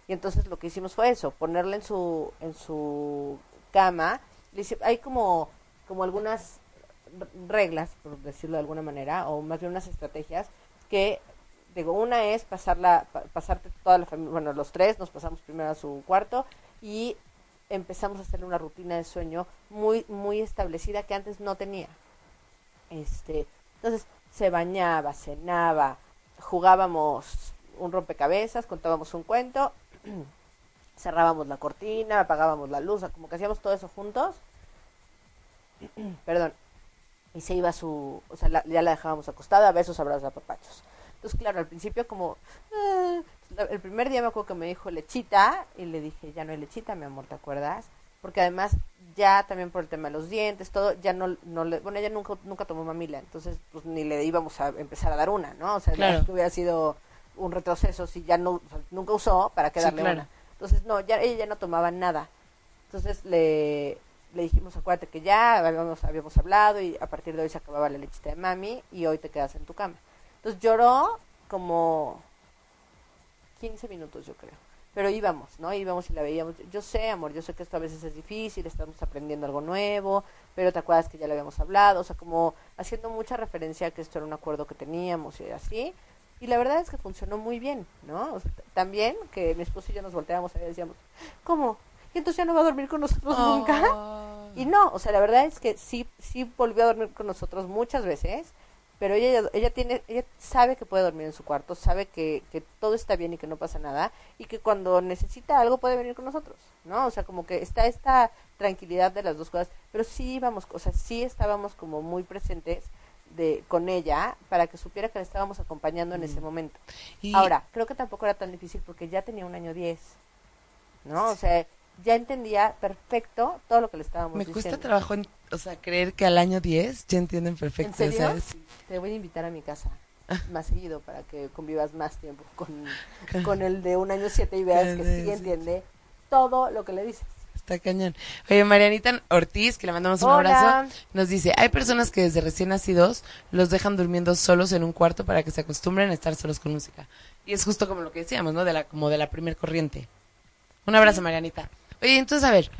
Speaker 3: Y entonces lo que hicimos fue eso, ponerla en su, en su cama. Le hice- hay como, como algunas reglas, por decirlo de alguna manera, o más bien unas estrategias que digo, una es pasarla, pa- pasarte toda la familia, bueno, los tres nos pasamos primero a su cuarto y empezamos a hacerle una rutina de sueño muy, muy establecida que antes no tenía. Este, entonces se bañaba, cenaba, jugábamos un rompecabezas, contábamos un cuento, cerrábamos la cortina, apagábamos la luz, como que hacíamos todo eso juntos. Perdón. Y se iba a su, o sea, la- ya la dejábamos acostada, besos, abrazos, apapachos. Entonces, claro, al principio como, la- el primer día me acuerdo que me dijo lechita y le dije, ya no hay lechita, mi amor, ¿te acuerdas? Porque además ya también por el tema de los dientes, todo, ya no, no le, bueno, ella nunca, nunca tomó mamila, entonces pues ni le íbamos a empezar a dar una, ¿no? O sea,
Speaker 2: Claro.
Speaker 3: hubiera sido un retroceso si ya no, o sea, nunca usó, ¿para qué
Speaker 2: Sí, claro.
Speaker 3: una? Entonces, no, ya, ella ya no tomaba nada. Entonces le, le dijimos, acuérdate que ya habíamos, habíamos hablado y a partir de hoy se acababa la lechita de mami y hoy te quedas en tu cama. Entonces lloró como 15 minutos, yo creo. Pero íbamos, ¿no? Íbamos y la veíamos. Yo sé, amor, yo sé que esto a veces es difícil, estamos aprendiendo algo nuevo, pero te acuerdas que ya lo habíamos hablado, o sea, como haciendo mucha referencia a que esto era un acuerdo que teníamos y así. Y la verdad es que funcionó muy bien, ¿no? También que mi esposo y yo nos volteábamos y decíamos, ¿cómo? ¿Y entonces ya no va a dormir con nosotros nunca? Y no, o sea, la verdad es que sí, sí volvió a dormir con nosotros muchas veces, pero ella, ella tiene, ella sabe que puede dormir en su cuarto, sabe que, que todo está bien y que no pasa nada, y que cuando necesita algo puede venir con nosotros, ¿no? O sea, como que está esta tranquilidad de las dos cosas, pero sí íbamos, o sea, sí estábamos como muy presentes de con ella para que supiera que la estábamos acompañando en ese momento.
Speaker 2: Y-
Speaker 3: Ahora, creo que tampoco era tan difícil porque ya tenía un año diez, ¿no? O sea, ya entendía perfecto todo lo que le estábamos
Speaker 2: Me
Speaker 3: diciendo.
Speaker 2: cuesta trabajo, en- o sea, creer que al año 10 ya entienden perfecto.
Speaker 3: ¿En serio?
Speaker 2: ¿sabes?
Speaker 3: Te voy a invitar a mi casa más seguido para que convivas más tiempo con, con el de un año siete y veas que sí
Speaker 2: Sí.
Speaker 3: entiende todo lo que le dices.
Speaker 2: Está cañón. Oye, Marianita Ortiz, que le mandamos un
Speaker 3: Hola.
Speaker 2: abrazo, nos dice, hay personas que desde recién nacidos los dejan durmiendo solos en un cuarto para que se acostumbren a estar solos con música. Y es justo como lo que decíamos, ¿no? De la, como de la primer corriente. Un abrazo, Marianita. Oye, entonces, a ver,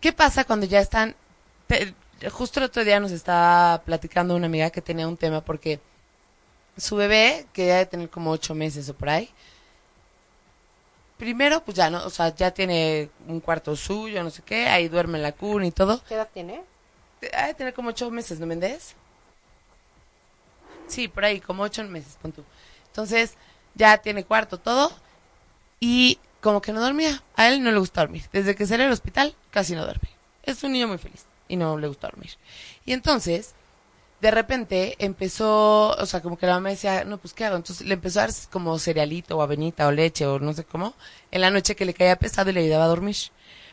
Speaker 2: ¿qué pasa cuando ya están... te- justo el otro día nos estaba platicando una amiga que tenía un tema porque su bebé, que debe tener como ocho meses o por ahí, primero, pues ya, ¿no? O sea, ya tiene un cuarto suyo, no sé qué, ahí duerme en la cuna y todo.
Speaker 3: ¿Qué edad tiene?
Speaker 2: Ha de tener como ocho meses, ¿no, Méndez? Sí, por ahí, como ocho meses, pon tú. Entonces, ya tiene cuarto, todo, y como que no dormía. A él no le gusta dormir. Desde que salió del hospital, casi no duerme. Es un niño muy feliz y no le gusta dormir. Y entonces, de repente empezó, o sea, como que la mamá decía, no, pues ¿qué hago? Entonces le empezó a dar como cerealito o avenita o leche o no sé cómo, en la noche que le caía pesado y le ayudaba a dormir.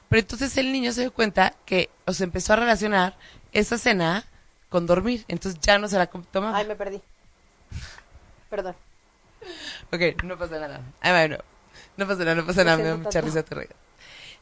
Speaker 2: Pero entonces el niño se dio cuenta que, o se empezó a relacionar esa cena con dormir, entonces ya no se la tomaba.
Speaker 3: Ay, me perdí. Perdón.
Speaker 2: Ok, no pasa nada. Ay, bueno, no pasa nada, no pasa nada, me da mucha risa.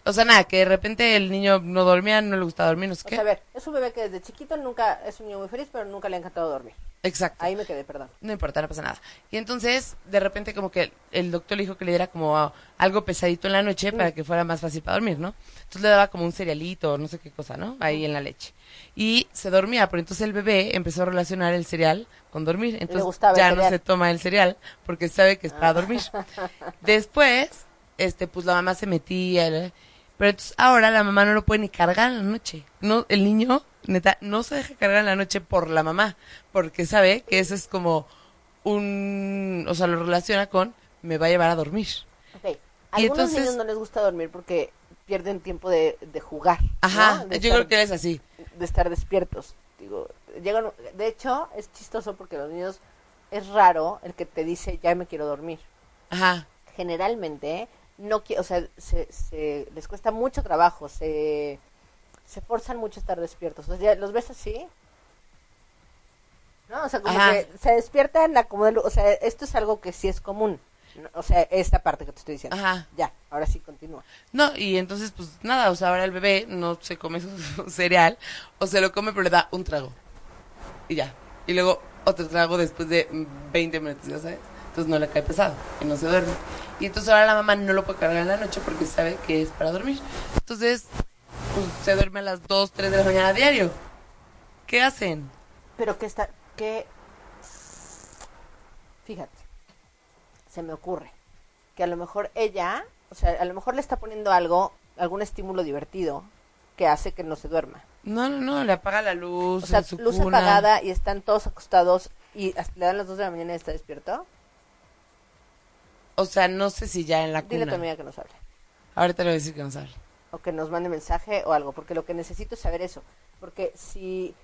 Speaker 2: O sea, nada, que de repente el niño no dormía, no le gustaba dormir, no sé
Speaker 3: O
Speaker 2: qué.
Speaker 3: sea, a ver, es un bebé que desde chiquito nunca es un niño muy feliz, pero nunca le ha encantado dormir.
Speaker 2: Exacto.
Speaker 3: Ahí me quedé, perdón.
Speaker 2: No importa, no pasa nada. Y entonces, de repente, como que el doctor le dijo que le diera como algo pesadito en la noche para que fuera más fácil para dormir, ¿no? Entonces le daba como un cerealito, no sé qué cosa, ¿no? Ahí en la leche. Y se dormía, pero entonces el bebé empezó a relacionar el cereal con dormir. Entonces ya no se toma el cereal porque sabe que es para dormir. Después, este, pues la mamá se metía. Pero entonces ahora la mamá no lo puede ni cargar en la noche. No, el niño, neta, no se deja cargar en la noche por la mamá, porque sabe que eso es como un, o sea, lo relaciona con me va a llevar a dormir.
Speaker 3: Ok. A algunos
Speaker 2: entonces-
Speaker 3: niños no les gusta dormir porque pierden tiempo de, de jugar.
Speaker 2: Ajá,
Speaker 3: ¿no? De
Speaker 2: yo
Speaker 3: estar-
Speaker 2: creo que es así.
Speaker 3: De estar despiertos. Digo, llegan, de hecho, es chistoso porque los niños es raro el que te dice ya me quiero dormir.
Speaker 2: Ajá.
Speaker 3: Generalmente no o sea, se, se- les cuesta mucho trabajo, se se forzan mucho a estar despiertos. O sea, los ves así. ¿No? O sea, como
Speaker 2: Ajá.
Speaker 3: que se despiertan la como o sea, esto es algo que sí es común. O sea, esta parte que te estoy diciendo.
Speaker 2: Ajá.
Speaker 3: Ya, ahora sí continúa.
Speaker 2: No, y entonces, pues nada, o sea, ahora el bebé no se come su, su cereal, o se lo come, pero le da un trago. Y ya. Y luego otro trago después de mm, 20 minutos, ya sabes. Entonces no le cae pesado y no se duerme. Y entonces ahora la mamá no lo puede cargar en la noche porque sabe que es para dormir. Entonces, pues se duerme a las 2, 3 de la mañana a diario. ¿Qué hacen?
Speaker 3: Pero que está, que, fíjate, se me ocurre que a lo mejor ella, o sea, a lo mejor le está poniendo algo, algún estímulo divertido que hace que no se duerma.
Speaker 2: No, no, no, le apaga la luz.
Speaker 3: O sea,
Speaker 2: en su
Speaker 3: luz
Speaker 2: cuna.
Speaker 3: apagada y están todos acostados y hasta le dan las 2 de la mañana y está despierto.
Speaker 2: O sea, no sé si ya en la
Speaker 3: Dile a tu
Speaker 2: cuna.
Speaker 3: amiga que nos hable.
Speaker 2: Ahorita le voy a decir que no sabe.
Speaker 3: o que nos mande mensaje o algo, porque lo que necesito es saber eso, porque si,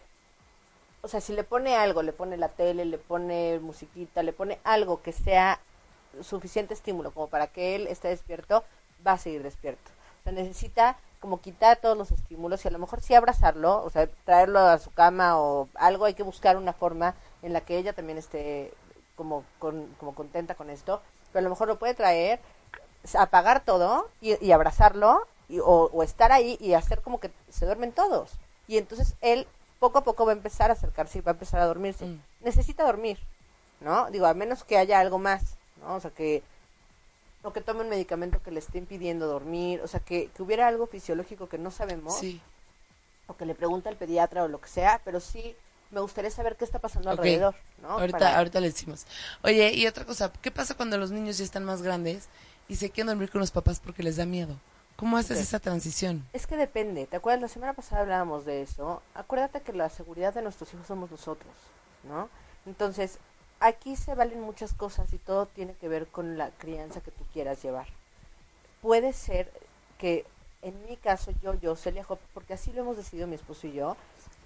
Speaker 3: o sea, si le pone algo, le pone la tele, le pone musiquita, le pone algo que sea suficiente estímulo como para que él esté despierto, va a seguir despierto. O sea, necesita como quitar todos los estímulos y a lo mejor sí abrazarlo, o sea, traerlo a su cama o algo, hay que buscar una forma en la que ella también esté como, con, como contenta con esto, pero a lo mejor lo puede traer, apagar todo y, y abrazarlo y, o, o estar ahí y hacer como que se duermen todos. Y entonces él poco a poco va a empezar a acercarse y va a empezar a dormirse.
Speaker 2: Mm.
Speaker 3: Necesita dormir, ¿no? Digo, a menos que haya algo más, ¿no? O sea, que o que tome un medicamento que le esté impidiendo dormir, o sea, que, que hubiera algo fisiológico que no sabemos,
Speaker 2: Sí.
Speaker 3: o que le pregunte al pediatra o lo que sea, pero sí me gustaría saber qué está pasando alrededor, ¿no?
Speaker 2: Ahorita,
Speaker 3: Para-
Speaker 2: ahorita le decimos. Oye, y otra cosa, ¿qué pasa cuando los niños ya están más grandes y se quieren dormir con los papás porque les da miedo? ¿Cómo haces esa transición?
Speaker 3: Es que depende, ¿te acuerdas? La semana pasada hablábamos de eso. Acuérdate que la seguridad de nuestros hijos somos nosotros, ¿no? Entonces, aquí se valen muchas cosas y todo tiene que ver con la crianza que tú quieras llevar. Puede ser que, en mi caso, yo, yo, Celia porque así lo hemos decidido mi esposo y yo,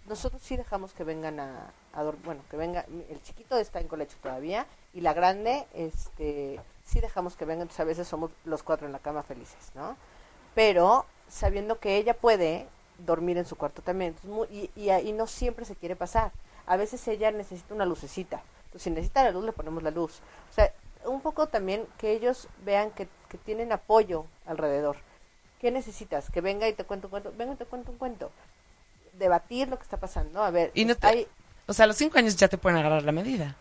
Speaker 3: nosotros sí dejamos que vengan a, dormir, bueno, que venga, el chiquito está en colecho todavía y la grande, este, sí dejamos que vengan, entonces a veces somos los cuatro en la cama felices, ¿no? pero sabiendo que ella puede dormir en su cuarto también. Entonces, y, y no siempre se quiere pasar. A veces ella necesita una lucecita. Entonces, si necesita la luz, le ponemos la luz. O sea, un poco también que ellos vean que, que tienen apoyo alrededor. ¿Qué necesitas? Que venga y te cuento un cuento. Venga y te cuento un cuento. Debatir lo que está pasando. A ver,
Speaker 2: Y no te-
Speaker 3: hay-
Speaker 2: O sea, a los cinco años ya te pueden agarrar la medida.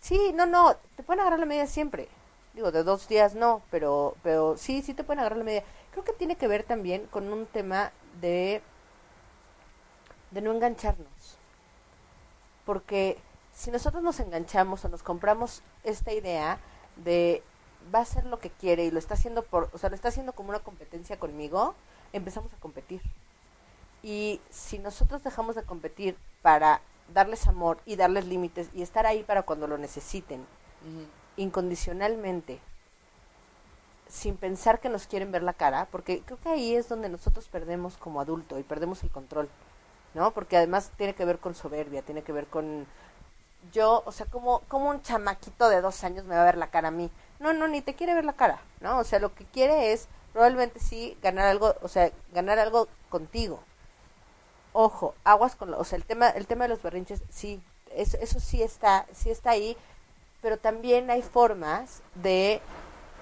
Speaker 3: Sí, no, no, te pueden agarrar la medida siempre. Digo, de dos días no, pero, pero sí, sí te pueden agarrar la medida. Creo que tiene que ver también con un tema de, de no engancharnos. Porque si nosotros nos enganchamos o nos compramos esta idea de va a hacer lo que quiere y lo está haciendo por, o sea, lo está haciendo como una competencia conmigo, empezamos a competir. Y si nosotros dejamos de competir para darles amor y darles límites y estar ahí para cuando lo necesiten, incondicionalmente, sin pensar que nos quieren ver la cara, porque creo que ahí es donde nosotros perdemos como adulto y perdemos el control, ¿no? Porque además tiene que ver con soberbia, tiene que ver con yo, o sea, como, como un chamaquito de dos años me va a ver la cara a mí. No, no, ni te quiere ver la cara, ¿no? O sea, lo que quiere es probablemente sí ganar algo, o sea, ganar algo contigo. Ojo, aguas con, lo- o sea, el tema, el tema de los berrinches, sí, eso, eso sí está, sí está ahí, pero también hay formas de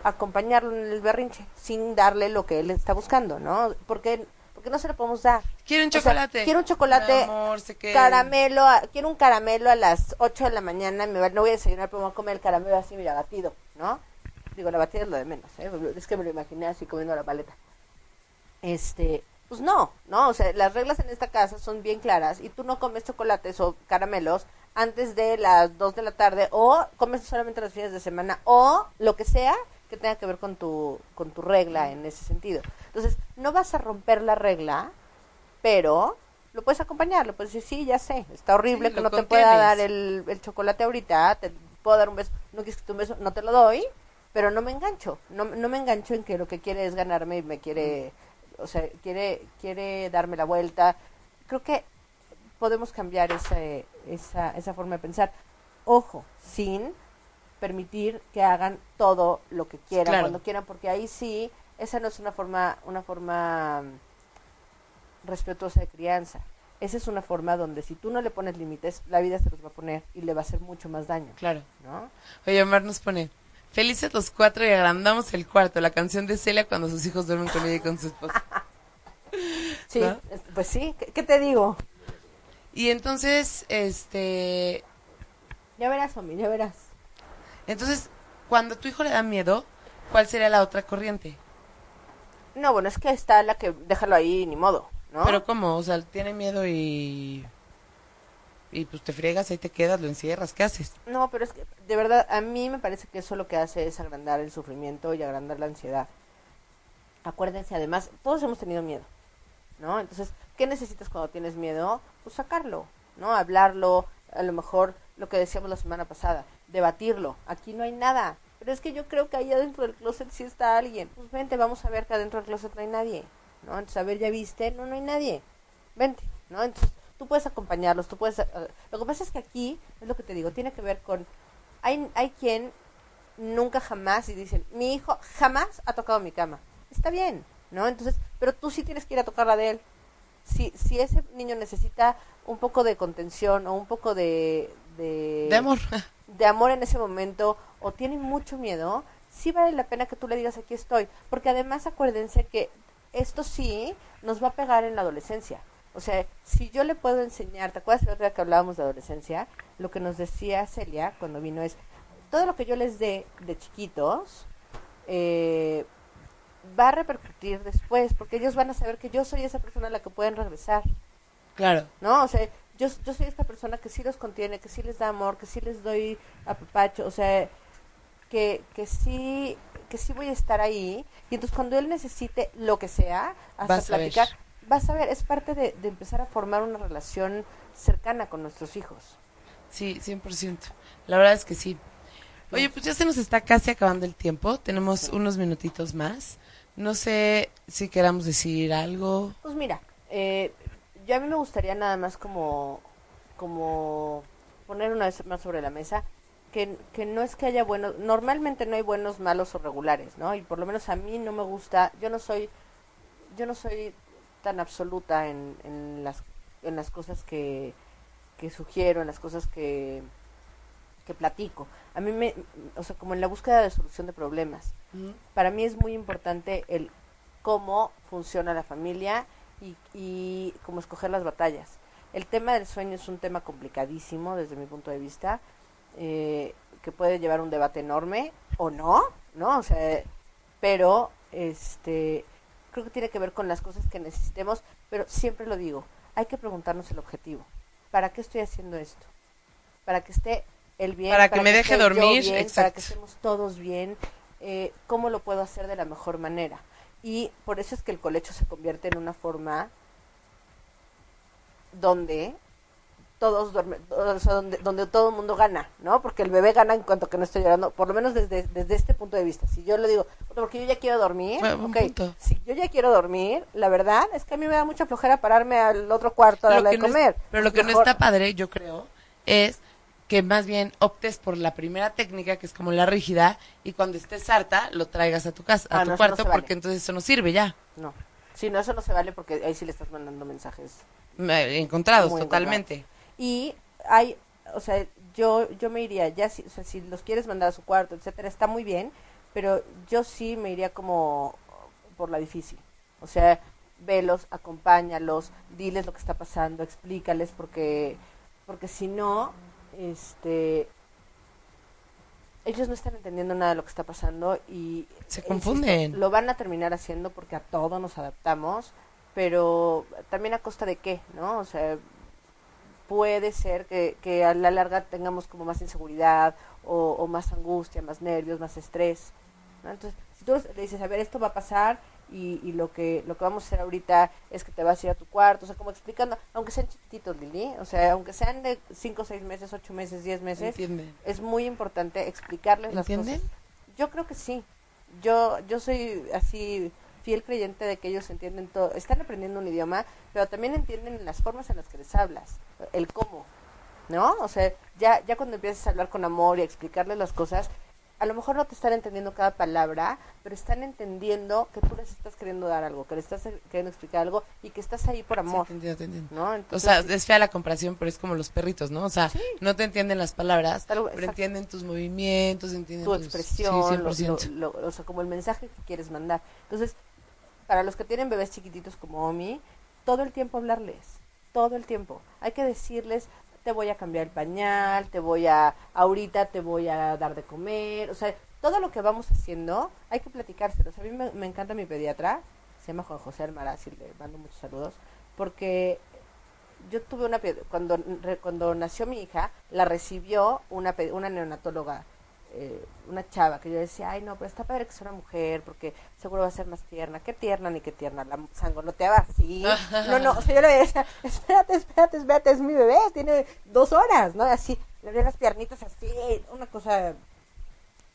Speaker 3: acompañarlo en el berrinche sin darle lo que él está buscando, ¿no? Porque, porque no se lo podemos dar.
Speaker 2: Quiero un
Speaker 3: O sea,
Speaker 2: chocolate.
Speaker 3: quiero un chocolate,
Speaker 2: amor, se
Speaker 3: caramelo, a- quiero un caramelo a las 8 de la mañana, me va- no voy a desayunar, pero me voy a comer el caramelo así, mira, batido, ¿no? Digo, la batida es lo de menos, ¿eh? Es que me lo imaginé así comiendo la paleta. Este, pues no, ¿no? O sea, las reglas en esta casa son bien claras y tú no comes chocolates o caramelos antes de las 2 de la tarde o comes solamente los fines de semana o lo que sea que tenga que ver con tu, con tu regla en ese sentido. Entonces, no vas a romper la regla, pero lo puedes acompañar, le puedes decir, sí, ya sé, está horrible
Speaker 2: Sí,
Speaker 3: que
Speaker 2: lo
Speaker 3: no te pueda dar el, el chocolate ahorita, te puedo dar un beso, no quieres que te un beso, no te lo doy, pero no me engancho, no, no me engancho en que lo que quiere es ganarme y me quiere, o sea, quiere, quiere darme la vuelta. Creo que podemos cambiar ese, esa, esa forma de pensar. Ojo, sin permitir que hagan todo lo que quieran,
Speaker 2: Claro.
Speaker 3: cuando quieran, porque ahí sí, esa no es una forma, una forma mm, respetuosa de crianza. Esa es una forma donde si tú no le pones límites, la vida se los va a poner y le va a hacer mucho más daño,
Speaker 2: Claro.
Speaker 3: ¿no?
Speaker 2: Oye, Omar nos pone, felices los cuatro y agrandamos el cuarto, la canción de Celia cuando sus hijos duermen con ella y con su esposa.
Speaker 3: Sí, pues sí, ¿qué, qué te digo?
Speaker 2: Y entonces, este,
Speaker 3: Ya verás, Omi, ya verás.
Speaker 2: Entonces, cuando a tu hijo le da miedo, ¿cuál sería la otra corriente?
Speaker 3: No, bueno, es que está la que déjalo ahí, ni modo, ¿no?
Speaker 2: Pero ¿cómo? O sea, tiene miedo y... Y pues te friegas, ahí te quedas, lo encierras, ¿qué haces?
Speaker 3: No, pero es que de verdad a mí me parece que eso lo que hace es agrandar el sufrimiento y agrandar la ansiedad. Acuérdense, además, todos hemos tenido miedo, ¿no? Entonces, ¿qué necesitas cuando tienes miedo? Pues sacarlo, ¿no? Hablarlo, a lo mejor lo que decíamos la semana pasada, debatirlo. Aquí no hay nada, pero es que yo creo que ahí adentro del closet sí está alguien. Pues vente, vamos a ver que adentro del closet no hay nadie, ¿no? Entonces, a ver, ¿ya viste? No, no hay nadie. Vente, ¿no? Entonces, tú puedes acompañarlos, tú puedes... eh, lo que pasa es que aquí, es lo que te digo, tiene que ver con... Hay, hay quien nunca jamás y dicen, mi hijo jamás ha tocado mi cama. Está bien, ¿no? Entonces, pero tú sí tienes que ir a tocar la de él. Si, si ese niño necesita un poco de contención o un poco de... De,
Speaker 2: De amor.
Speaker 3: De amor en ese momento o tiene mucho miedo, sí vale la pena que tú le digas aquí estoy, porque además acuérdense que esto sí nos va a pegar en la adolescencia. O sea, si yo le puedo enseñar, ¿te acuerdas la otra vez que hablábamos de adolescencia? Lo que nos decía Celia cuando vino es, todo lo que yo les dé de chiquitos eh, va a repercutir después, porque ellos van a saber que yo soy esa persona a la que pueden regresar,
Speaker 2: Claro.
Speaker 3: ¿no? O sea, yo, yo soy esta persona que sí los contiene, que sí les da amor, que sí les doy apapacho, o sea, que, que sí que sí voy a estar ahí y entonces cuando él necesite lo que sea hasta
Speaker 2: Vas a
Speaker 3: platicar vas a ver es parte de, de empezar a formar una relación cercana con nuestros hijos
Speaker 2: Sí, 100%. La verdad es que sí. Oye, pues ya se nos está casi acabando el tiempo. Tenemos unos minutitos más. No sé si queramos decir algo.
Speaker 3: pues mira eh, yo a mí me gustaría nada más como como poner una vez más sobre la mesa que, que no es que haya buenos normalmente no hay buenos malos o regulares no y por lo menos a mí no me gusta yo no soy yo no soy tan absoluta en, en las en las cosas que, que sugiero en las cosas que que platico. A mí me o sea como en la búsqueda de solución de problemas. Para mí es muy importante el cómo funciona la familia y, y cómo escoger las batallas. El tema del sueño es un tema complicadísimo desde mi punto de vista, eh, que puede llevar un debate enorme o no, ¿no? O sea, pero este creo que tiene que ver con las cosas que necesitemos, pero siempre lo digo, hay que preguntarnos el objetivo. ¿Para qué estoy haciendo esto? Para que esté el bien,
Speaker 2: Para que me deje dormir,
Speaker 3: bien, para que estemos todos bien, eh, cómo lo puedo hacer de la mejor manera. Y por eso es que el colecho se convierte en una forma donde todos duermen, o sea, donde, donde todo el mundo gana, ¿no? Porque el bebé gana en cuanto que no esté llorando, por lo menos desde, desde este punto de vista. Si yo le digo, "Bueno, porque yo ya quiero dormir,
Speaker 2: Bueno, buen
Speaker 3: ok,
Speaker 2: punto.
Speaker 3: si yo ya quiero dormir, la verdad es que a mí me da mucha flojera pararme al otro cuarto a darle
Speaker 2: que
Speaker 3: de
Speaker 2: no es-
Speaker 3: comer.
Speaker 2: pero lo que no está padre, yo creo, es que más bien optes por la primera técnica, que es como la rígida, y cuando estés harta, lo traigas a tu casa, a
Speaker 3: Ah,
Speaker 2: tu
Speaker 3: no, eso no
Speaker 2: cuarto,
Speaker 3: vale.
Speaker 2: porque entonces eso no sirve ya.
Speaker 3: No, si no, eso no se vale porque ahí sí le estás mandando mensajes
Speaker 2: Me- Encontrados, totalmente.
Speaker 3: y hay o sea yo yo me iría ya si, o sea, si los quieres mandar a su cuarto etcétera está muy bien pero yo sí me iría como por la difícil o sea velos acompáñalos diles lo que está pasando explícales porque porque si no este ellos no están entendiendo nada de lo que está pasando y
Speaker 2: Se
Speaker 3: insisto,
Speaker 2: confunden.
Speaker 3: lo van a terminar haciendo porque a todo nos adaptamos pero también a costa de qué no o sea puede ser que, que a la larga tengamos como más inseguridad o, o más angustia, más nervios, más estrés. ¿no? Entonces, si tú le dices, a ver, esto va a pasar y, y lo que lo que vamos a hacer ahorita es que te vas a ir a tu cuarto, o sea, como explicando, aunque sean chiquititos, Lili, o sea, aunque sean de 5, 6 meses, 8 meses, 10 meses,
Speaker 2: ¿Entienden?
Speaker 3: es muy importante explicarles
Speaker 2: ¿Entienden?
Speaker 3: las cosas. Yo creo que sí. Yo yo soy así fiel creyente de que ellos entienden todo, están aprendiendo un idioma, pero también entienden las formas en las que les hablas, el cómo, ¿no? O sea, ya ya cuando empiezas a hablar con amor y a explicarles las cosas, a lo mejor no te están entendiendo cada palabra, pero están entendiendo que tú les estás queriendo dar algo, que les estás queriendo explicar algo y que estás ahí por
Speaker 2: Sí,
Speaker 3: amor,
Speaker 2: te entiendo, te entiendo.
Speaker 3: ¿no?
Speaker 2: O
Speaker 3: Entonces,
Speaker 2: sea,
Speaker 3: sí,
Speaker 2: es fea la comparación, pero es como los perritos, ¿no? O sea,
Speaker 3: Sí.
Speaker 2: no te entienden las palabras,
Speaker 3: Algo-
Speaker 2: pero
Speaker 3: exacto.
Speaker 2: entienden tus movimientos, entienden
Speaker 3: tu
Speaker 2: tus-
Speaker 3: expresión,
Speaker 2: Sí,
Speaker 3: lo-
Speaker 2: 100%.
Speaker 3: lo- lo- o sea, como el mensaje que quieres mandar. Entonces, para los que tienen bebés chiquititos como Omi, todo el tiempo hablarles, todo el tiempo. Hay que decirles, te voy a cambiar el pañal, te voy a, ahorita te voy a dar de comer, o sea, todo lo que vamos haciendo, hay que platicárselos. A mí me, me encanta mi pediatra, se llama Juan José Almaraz y le mando muchos saludos, porque yo tuve una cuando cuando nació mi hija la recibió una una neonatóloga eh, una chava que yo decía ay no pero está padre que sea una mujer porque seguro va a ser más tierna qué tierna ni qué tierna la sangoloteaba así no no o sea yo le decía espérate espérate espérate es mi bebé tiene dos horas no así le abría las piernitas así una cosa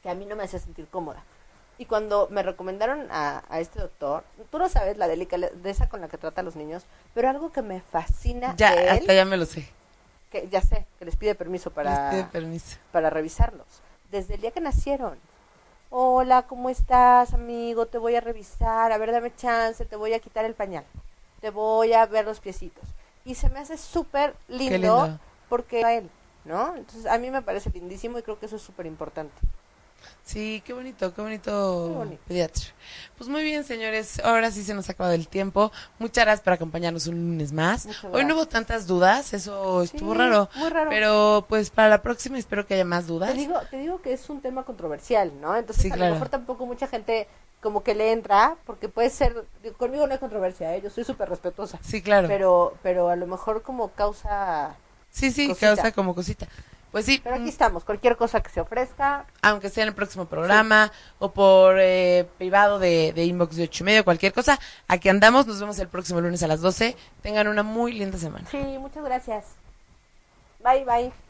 Speaker 3: que a mí no me hacía sentir cómoda y cuando me recomendaron a, a este doctor, tú no sabes la delicadeza con la que trata a los niños, pero algo que me fascina
Speaker 2: Ya,
Speaker 3: de él,
Speaker 2: hasta ya me lo sé.
Speaker 3: que ya sé, que les pide permiso
Speaker 2: Les
Speaker 3: para,
Speaker 2: pido permiso.
Speaker 3: para revisarlos, desde el día que nacieron. Hola, ¿cómo estás, amigo? Te voy a revisar, a ver, dame chance, te voy a quitar el pañal, te voy a ver los piecitos. Y se me hace súper lindo,
Speaker 2: lindo.
Speaker 3: porque a él, ¿no? Entonces, a mí me parece lindísimo y creo que eso es súper importante.
Speaker 2: Sí, qué bonito, qué bonito,
Speaker 3: Qué bonito.
Speaker 2: pediatra. Pues muy bien, señores, ahora sí se nos ha acabado el tiempo. Muchas gracias por acompañarnos un lunes más. Hoy no hubo tantas dudas, eso
Speaker 3: Sí,
Speaker 2: estuvo raro.
Speaker 3: muy raro.
Speaker 2: Pero pues para la próxima espero que haya más dudas.
Speaker 3: Te digo, te digo que es un tema controversial, ¿no? Entonces
Speaker 2: Sí,
Speaker 3: a
Speaker 2: claro.
Speaker 3: lo mejor tampoco mucha gente como que le entra, porque puede ser, conmigo no hay controversia, ¿eh? yo soy súper respetuosa,
Speaker 2: Sí, claro.
Speaker 3: pero, pero a lo mejor como causa,
Speaker 2: sí, sí,
Speaker 3: cosita.
Speaker 2: causa como cosita. Pues sí,
Speaker 3: pero aquí
Speaker 2: mm,
Speaker 3: estamos, cualquier cosa que se ofrezca,
Speaker 2: aunque sea en el próximo programa o por eh, privado de, de inbox de ocho y medio, cualquier cosa, aquí andamos. Nos vemos el próximo lunes a las 12. Tengan una muy linda semana.
Speaker 3: sí, muchas gracias, bye bye.